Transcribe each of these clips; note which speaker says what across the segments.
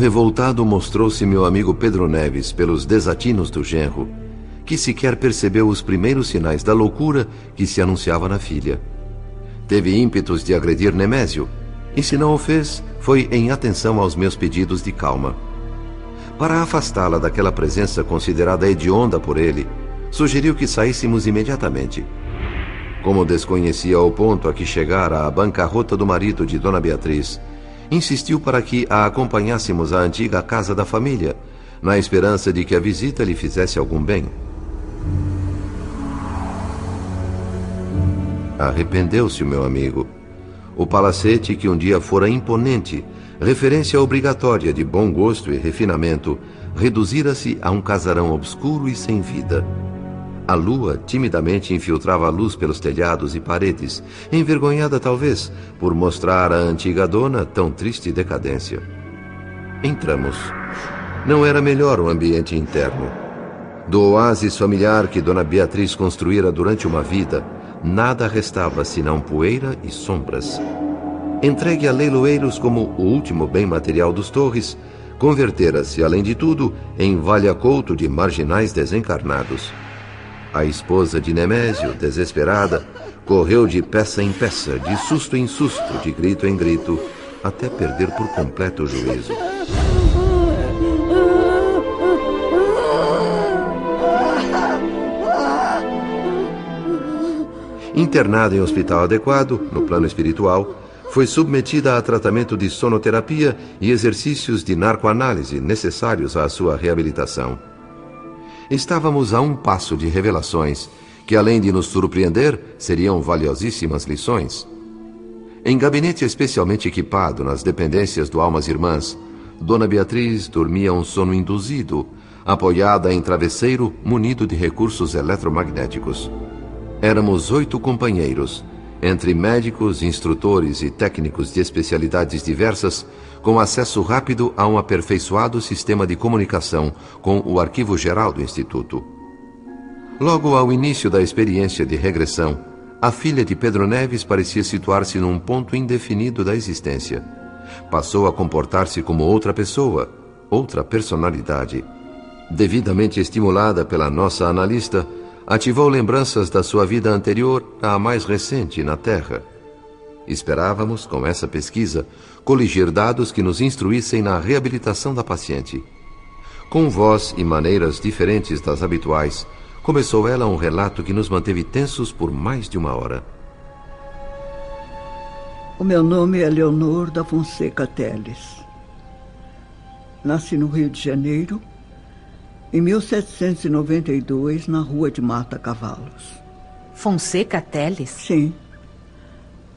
Speaker 1: Revoltado mostrou-se meu amigo Pedro Neves pelos desatinos do genro, que sequer percebeu os primeiros sinais da loucura que se anunciava na filha. Teve ímpetos de agredir Nemésio, e se não o fez, foi em atenção aos meus pedidos de calma. Para afastá-la daquela presença considerada hedionda por ele, sugeriu que saíssemos imediatamente. Como desconhecia o ponto a que chegara a bancarrota do marido de Dona Beatriz, insistiu para que a acompanhássemos à antiga casa da família, na esperança de que a visita lhe fizesse algum bem. Arrependeu-se o meu amigo. O palacete que um dia fora imponente, referência obrigatória de bom gosto e refinamento, reduzira-se a um casarão obscuro e sem vida. A lua timidamente infiltrava a luz pelos telhados e paredes, envergonhada talvez por mostrar à antiga dona tão triste decadência. Entramos. Não era melhor o ambiente interno. Do oásis familiar que Dona Beatriz construíra durante uma vida, nada restava senão poeira e sombras. Entregue a leiloeiros como o último bem material dos Torres, convertera-se, além de tudo, em valha-couto de marginais desencarnados. A esposa de Nemésio, desesperada, correu de peça em peça, de susto em susto, de grito em grito, até perder por completo o juízo. Internada em hospital adequado, no plano espiritual, foi submetida a tratamento de sonoterapia e exercícios de narcoanálise necessários à sua reabilitação estávamos a um passo de revelações que, além de nos surpreender, seriam valiosíssimas lições. Em gabinete especialmente equipado nas dependências do Almas Irmãs, Dona Beatriz dormia um sono induzido, apoiada em travesseiro munido de recursos eletromagnéticos. Éramos oito companheiros, entre médicos, instrutores e técnicos de especialidades diversas, com acesso rápido a um aperfeiçoado sistema de comunicação com o arquivo geral do Instituto. Logo ao início da experiência de regressão, a filha de Pedro Neves parecia situar-se num ponto indefinido da existência. Passou a comportar-se como outra pessoa, outra personalidade. Devidamente estimulada pela nossa analista, ativou lembranças da sua vida anterior à mais recente na Terra. Esperávamos, com essa pesquisa, coligir dados que nos instruíssem na reabilitação da paciente. Com voz e maneiras diferentes das habituais, começou ela um relato que nos manteve tensos por mais de uma hora.
Speaker 2: O meu nome é Leonor da Fonseca Teles. Nasci no Rio de Janeiro, em 1792, na Rua de Mata Cavalos.
Speaker 3: Fonseca Teles?
Speaker 2: Sim.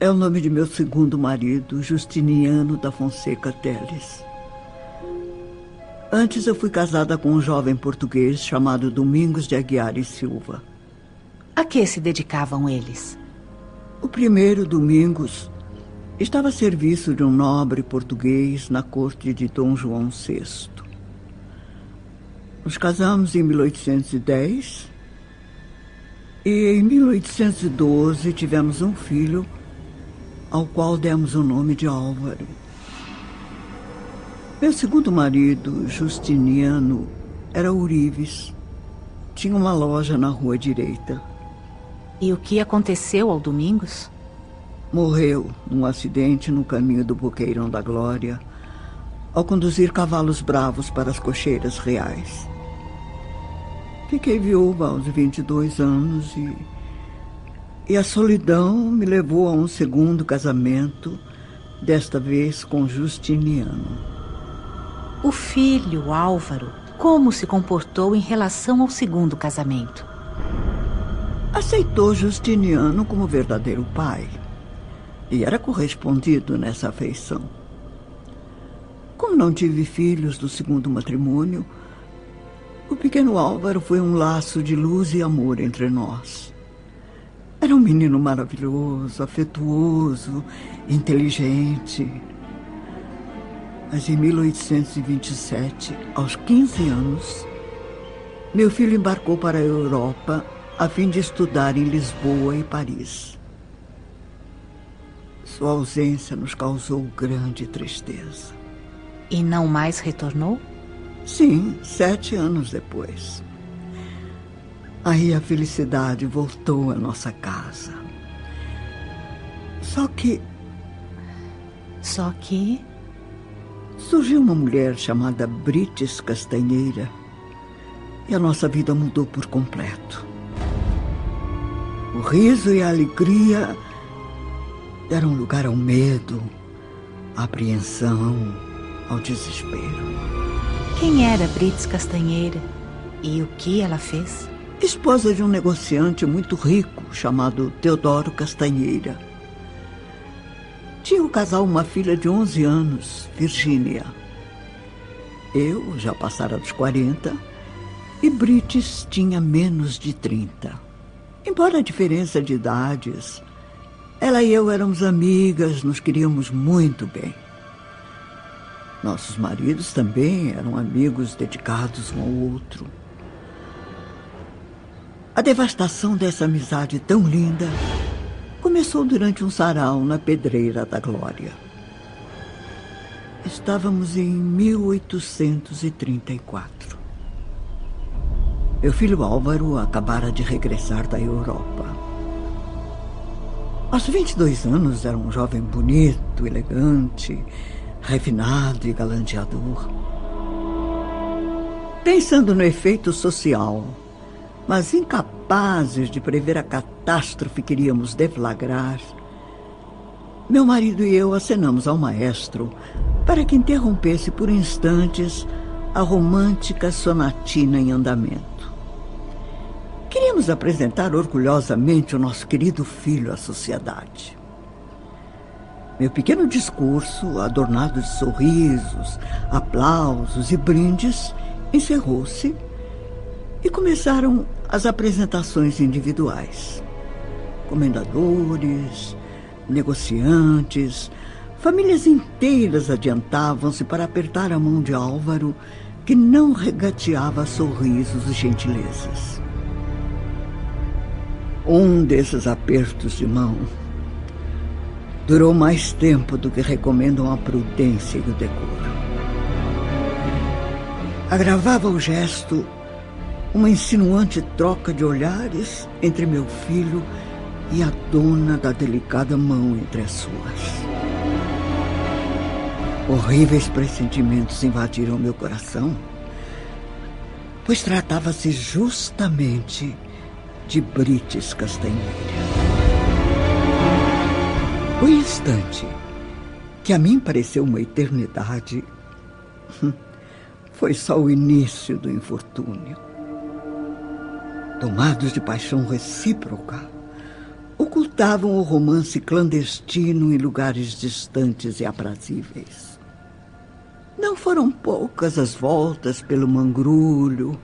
Speaker 2: É o nome de meu segundo marido, Justiniano da Fonseca Teles. Antes eu fui casada com um jovem português chamado Domingos de Aguiar e Silva.
Speaker 3: A que se dedicavam eles?
Speaker 2: O primeiro, Domingos, estava a serviço de um nobre português na corte de Dom João VI. Nos casamos em 1810 e em 1812 tivemos um filho ao qual demos o nome de Álvaro. Meu segundo marido, Justiniano, era Urives. Tinha uma loja na rua direita.
Speaker 3: E o que aconteceu ao Domingos?
Speaker 2: Morreu num acidente no caminho do Boqueirão da Glória, ao conduzir cavalos bravos para as cocheiras reais. Fiquei viúva aos 22 anos e e a solidão me levou a um segundo casamento, desta vez com Justiniano.
Speaker 3: O filho, Álvaro, como se comportou em relação ao segundo casamento?
Speaker 2: Aceitou Justiniano como verdadeiro pai e era correspondido nessa afeição. Como não tive filhos do segundo matrimônio, o pequeno Álvaro foi um laço de luz e amor entre nós. Era um menino maravilhoso, afetuoso, inteligente. Mas em 1827, aos 15 anos, meu filho embarcou para a Europa a fim de estudar em Lisboa e Paris. Sua ausência nos causou grande tristeza.
Speaker 3: E não mais retornou?
Speaker 2: Sim, sete anos depois. Aí a felicidade voltou à nossa casa. Só que.
Speaker 3: Só que.
Speaker 2: Surgiu uma mulher chamada Brites Castanheira e a nossa vida mudou por completo. O riso e a alegria deram lugar ao medo, à apreensão, ao desespero.
Speaker 3: Quem era Brites Castanheira e o que ela fez?
Speaker 2: Esposa de um negociante muito rico chamado Teodoro Castanheira. Tinha o casal uma filha de 11 anos, Virgínia. Eu já passara dos 40 e Brites tinha menos de 30. Embora a diferença de idades, ela e eu éramos amigas, nos queríamos muito bem. Nossos maridos também eram amigos dedicados um ao outro. A devastação dessa amizade tão linda começou durante um sarau na Pedreira da Glória. Estávamos em 1834. Meu filho Álvaro acabara de regressar da Europa. Aos 22 anos era um jovem bonito, elegante, refinado e galanteador. Pensando no efeito social, mas incapazes de prever a catástrofe que iríamos deflagrar, meu marido e eu acenamos ao maestro para que interrompesse por instantes a romântica sonatina em andamento. Queríamos apresentar orgulhosamente o nosso querido filho à sociedade. Meu pequeno discurso, adornado de sorrisos, aplausos e brindes, encerrou-se e começaram as apresentações individuais. Comendadores, negociantes, famílias inteiras adiantavam-se para apertar a mão de Álvaro, que não regateava sorrisos e gentilezas. Um desses apertos de mão durou mais tempo do que recomendam a prudência e o decoro. Agravava o gesto uma insinuante troca de olhares entre meu filho e a dona da delicada mão entre as suas. Horríveis pressentimentos invadiram meu coração, pois tratava-se justamente de Brites Castanheira. O instante que a mim pareceu uma eternidade foi só o início do infortúnio. Tomados de paixão recíproca, ocultavam o romance clandestino em lugares distantes e aprazíveis. Não foram poucas as voltas pelo mangrulho,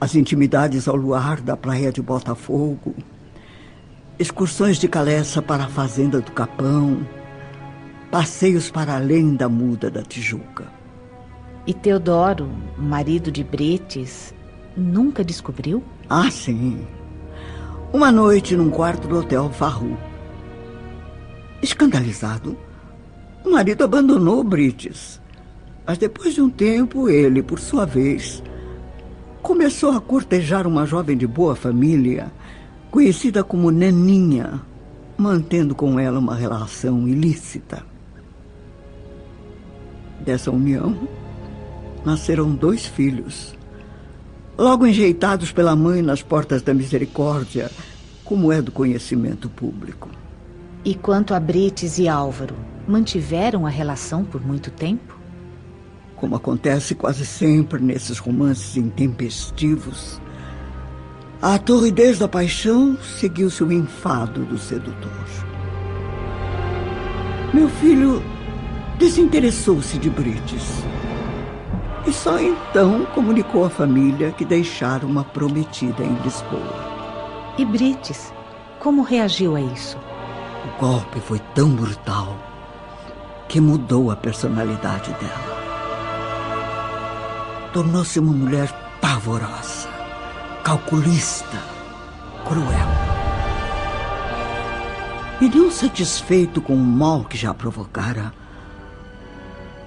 Speaker 2: as intimidades ao luar da praia de Botafogo, excursões de Caleça para a fazenda do Capão, passeios para além da muda da Tijuca.
Speaker 3: E Teodoro, marido de Bretes, nunca descobriu?
Speaker 2: Ah, sim. Uma noite num quarto do Hotel Farru. Escandalizado, o marido abandonou Brites. Mas depois de um tempo, ele, por sua vez, começou a cortejar uma jovem de boa família, conhecida como Neninha, mantendo com ela uma relação ilícita. Dessa união, nasceram dois filhos, logo enjeitados pela mãe nas portas da misericórdia, como é do conhecimento público.
Speaker 3: E quanto a Brites e Álvaro, mantiveram a relação por muito tempo?
Speaker 2: como acontece quase sempre nesses romances intempestivos, a torridez da paixão seguiu-se o enfado do sedutor. Meu filho desinteressou-se de Brites. E só então comunicou à família que deixara uma prometida em Lisboa.
Speaker 3: E Brites, como reagiu a isso?
Speaker 2: O golpe foi tão brutal que mudou a personalidade dela tornou-se uma mulher pavorosa, calculista, cruel. E não satisfeito com o mal que já provocara,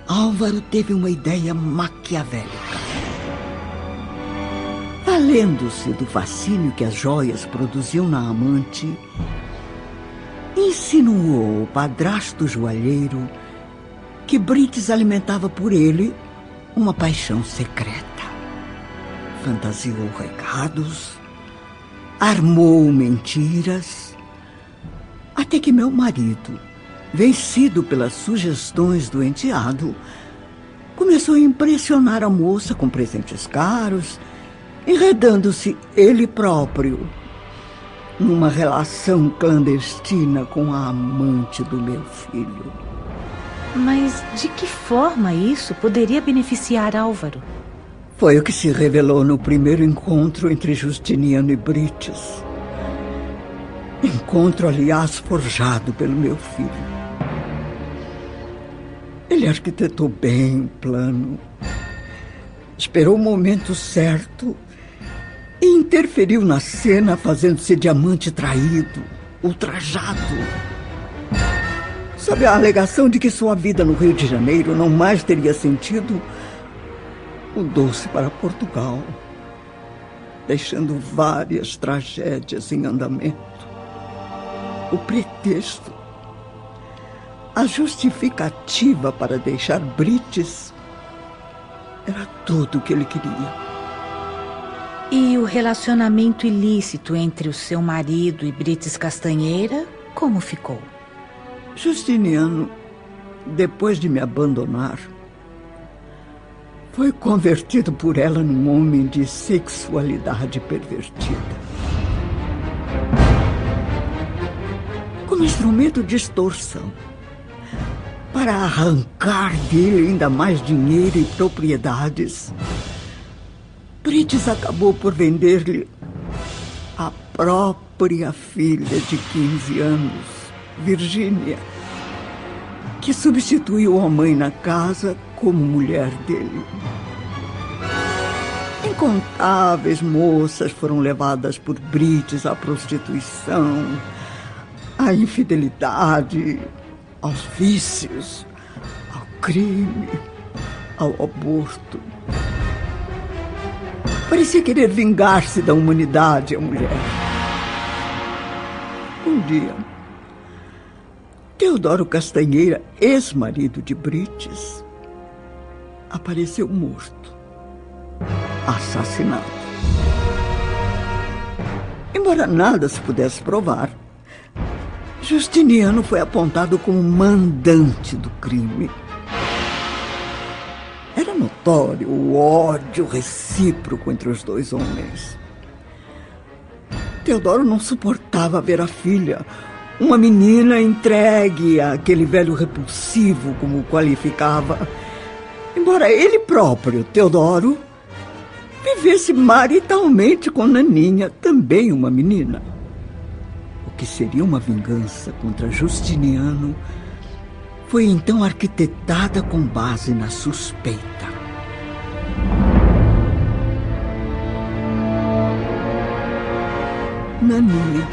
Speaker 2: Álvaro teve uma ideia maquiavélica. Valendo-se do fascínio que as joias produziam na amante, insinuou o padrasto joalheiro que Brites alimentava por ele uma paixão secreta. Fantasiou recados, armou mentiras, até que meu marido, vencido pelas sugestões do enteado, começou a impressionar a moça com presentes caros, enredando-se ele próprio numa relação clandestina com a amante do meu filho.
Speaker 3: Mas de que forma isso poderia beneficiar Álvaro?
Speaker 2: Foi o que se revelou no primeiro encontro entre Justiniano e Brites. Encontro, aliás, forjado pelo meu filho. Ele arquitetou bem o plano, esperou o momento certo e interferiu na cena, fazendo-se diamante traído, ultrajado. Sob a alegação de que sua vida no Rio de Janeiro não mais teria sentido, mudou-se para Portugal, deixando várias tragédias em andamento. O pretexto, a justificativa para deixar Brites, era tudo o que ele queria.
Speaker 3: E o relacionamento ilícito entre o seu marido e Brites Castanheira, como ficou?
Speaker 2: Justiniano, depois de me abandonar, foi convertido por ela num homem de sexualidade pervertida. Como instrumento de extorsão. Para arrancar dele ainda mais dinheiro e propriedades Brites acabou por vender-lhe a própria filha de 15 anos, Virgínia, que substituiu a mãe na casa como mulher dele. Incontáveis moças foram levadas por Brites à prostituição, à infidelidade, aos vícios, ao crime, ao aborto. Parecia querer vingar-se da humanidade, a mulher. Um dia, Teodoro Castanheira, ex-marido de Brites, apareceu morto, assassinado. Embora nada se pudesse provar, Justiniano foi apontado como mandante do crime notório o ódio recíproco entre os dois homens. Teodoro não suportava ver a filha, uma menina entregue àquele velho repulsivo, como o qualificava, embora ele próprio, Teodoro, vivesse maritalmente com Naninha, também uma menina. O que seria uma vingança contra Justiniano foi então arquitetada com base na suspeita. Nani,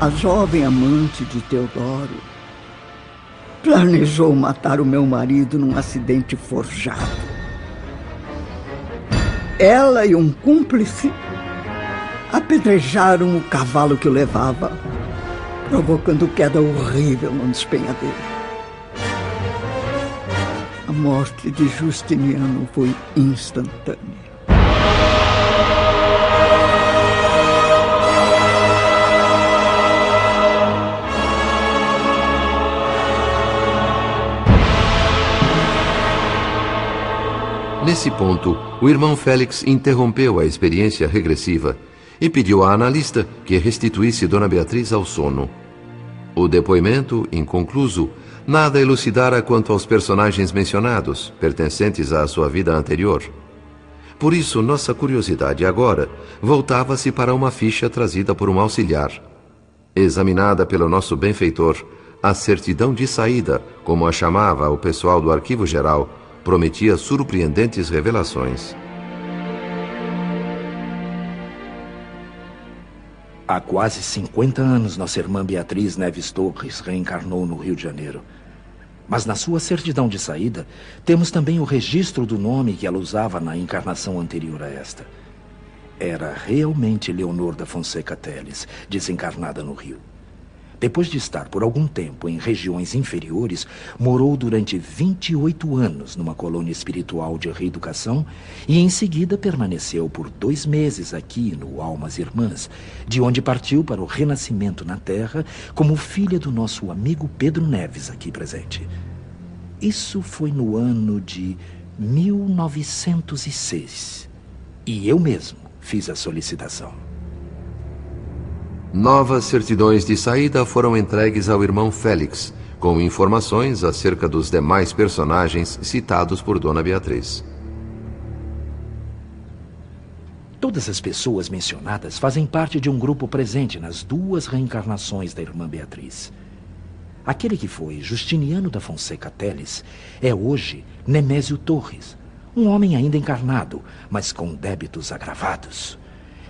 Speaker 2: a jovem amante de Teodoro, planejou matar o meu marido num acidente forjado. Ela e um cúmplice apedrejaram o cavalo que o levava, provocando queda horrível no despenhadeiro. A morte de Justiniano foi instantânea.
Speaker 1: Nesse ponto, o irmão Félix interrompeu a experiência regressiva e pediu à analista que restituísse Dona Beatriz ao sono. O depoimento, inconcluso, nada elucidara quanto aos personagens mencionados, pertencentes à sua vida anterior. Por isso, nossa curiosidade agora voltava-se para uma ficha trazida por um auxiliar. Examinada pelo nosso benfeitor, a certidão de saída, como a chamava o pessoal do Arquivo Geral, prometia surpreendentes revelações.
Speaker 4: Há quase 50 anos, nossa irmã Beatriz Neves Torres reencarnou no Rio de Janeiro. Mas na sua certidão de saída, temos também o registro do nome que ela usava na encarnação anterior a esta. Era realmente Leonor da Fonseca Teles, desencarnada no Rio. Depois de estar por algum tempo em regiões inferiores, morou durante 28 anos numa colônia espiritual de reeducação e em seguida permaneceu por dois meses aqui no Almas Irmãs, de onde partiu para o renascimento na Terra como filha do nosso amigo Pedro Neves aqui presente. Isso foi no ano de 1906. E eu mesmo fiz a solicitação.
Speaker 1: Novas certidões de saída foram entregues ao irmão Félix, com informações acerca dos demais personagens citados por Dona Beatriz.
Speaker 4: Todas as pessoas mencionadas fazem parte de um grupo presente nas duas reencarnações da irmã Beatriz. Aquele que foi Justiniano da Fonseca Teles é hoje Nemésio Torres, um homem ainda encarnado, mas com débitos agravados.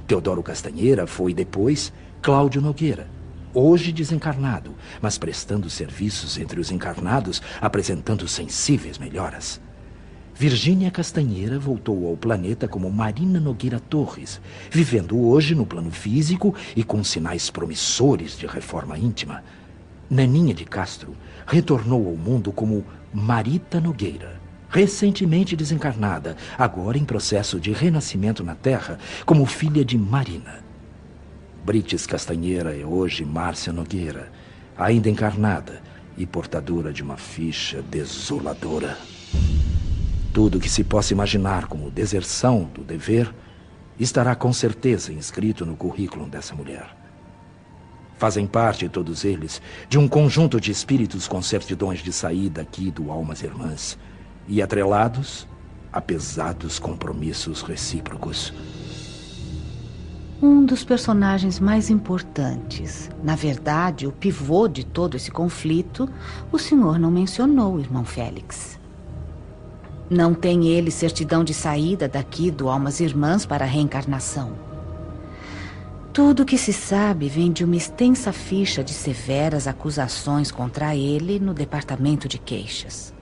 Speaker 4: Teodoro Castanheira foi depois Cláudio Nogueira, hoje desencarnado, mas prestando serviços entre os encarnados, apresentando sensíveis melhoras. Virgínia Castanheira voltou ao planeta como Marina Nogueira Torres, vivendo hoje no plano físico e com sinais promissores de reforma íntima. Naninha de Castro retornou ao mundo como Marita Nogueira, recentemente desencarnada, agora em processo de renascimento na Terra, como filha de Marina. Brites Castanheira é hoje Márcia Nogueira, ainda encarnada e portadora de uma ficha desoladora. Tudo que se possa imaginar como deserção do dever estará com certeza inscrito no currículo dessa mulher. Fazem parte, todos eles, de um conjunto de espíritos com certidões de saída aqui do Almas Irmãs e atrelados a pesados compromissos recíprocos.
Speaker 3: Um dos personagens mais importantes, na verdade, o pivô de todo esse conflito, o senhor não mencionou, irmão Félix. Não tem ele certidão de saída daqui do Almas Irmãs para a reencarnação. Tudo o que se sabe vem de uma extensa ficha de severas acusações contra ele no departamento de queixas.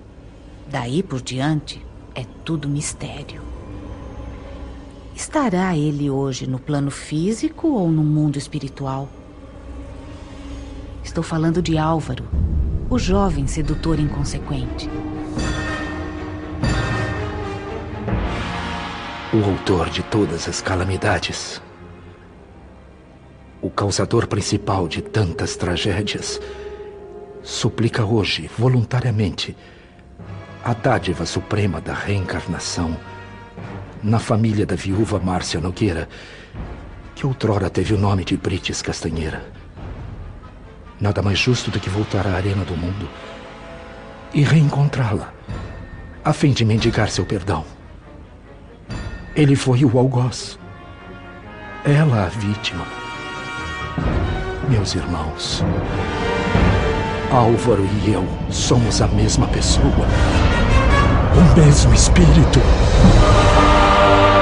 Speaker 3: Daí por diante, é tudo mistério. Estará ele hoje no plano físico ou no mundo espiritual? Estou falando de Álvaro, o jovem sedutor inconsequente.
Speaker 4: O autor de todas as calamidades. O causador principal de tantas tragédias. Suplica hoje, voluntariamente, a dádiva suprema da reencarnação na família da viúva Márcia Nogueira, que outrora teve o nome de Brites Castanheira. Nada mais justo do que voltar à arena do mundo e reencontrá-la, a fim de mendigar seu perdão. Ele foi o algoz, ela a vítima. Meus irmãos, Álvaro e eu somos a mesma pessoa, o mesmo espírito. Oh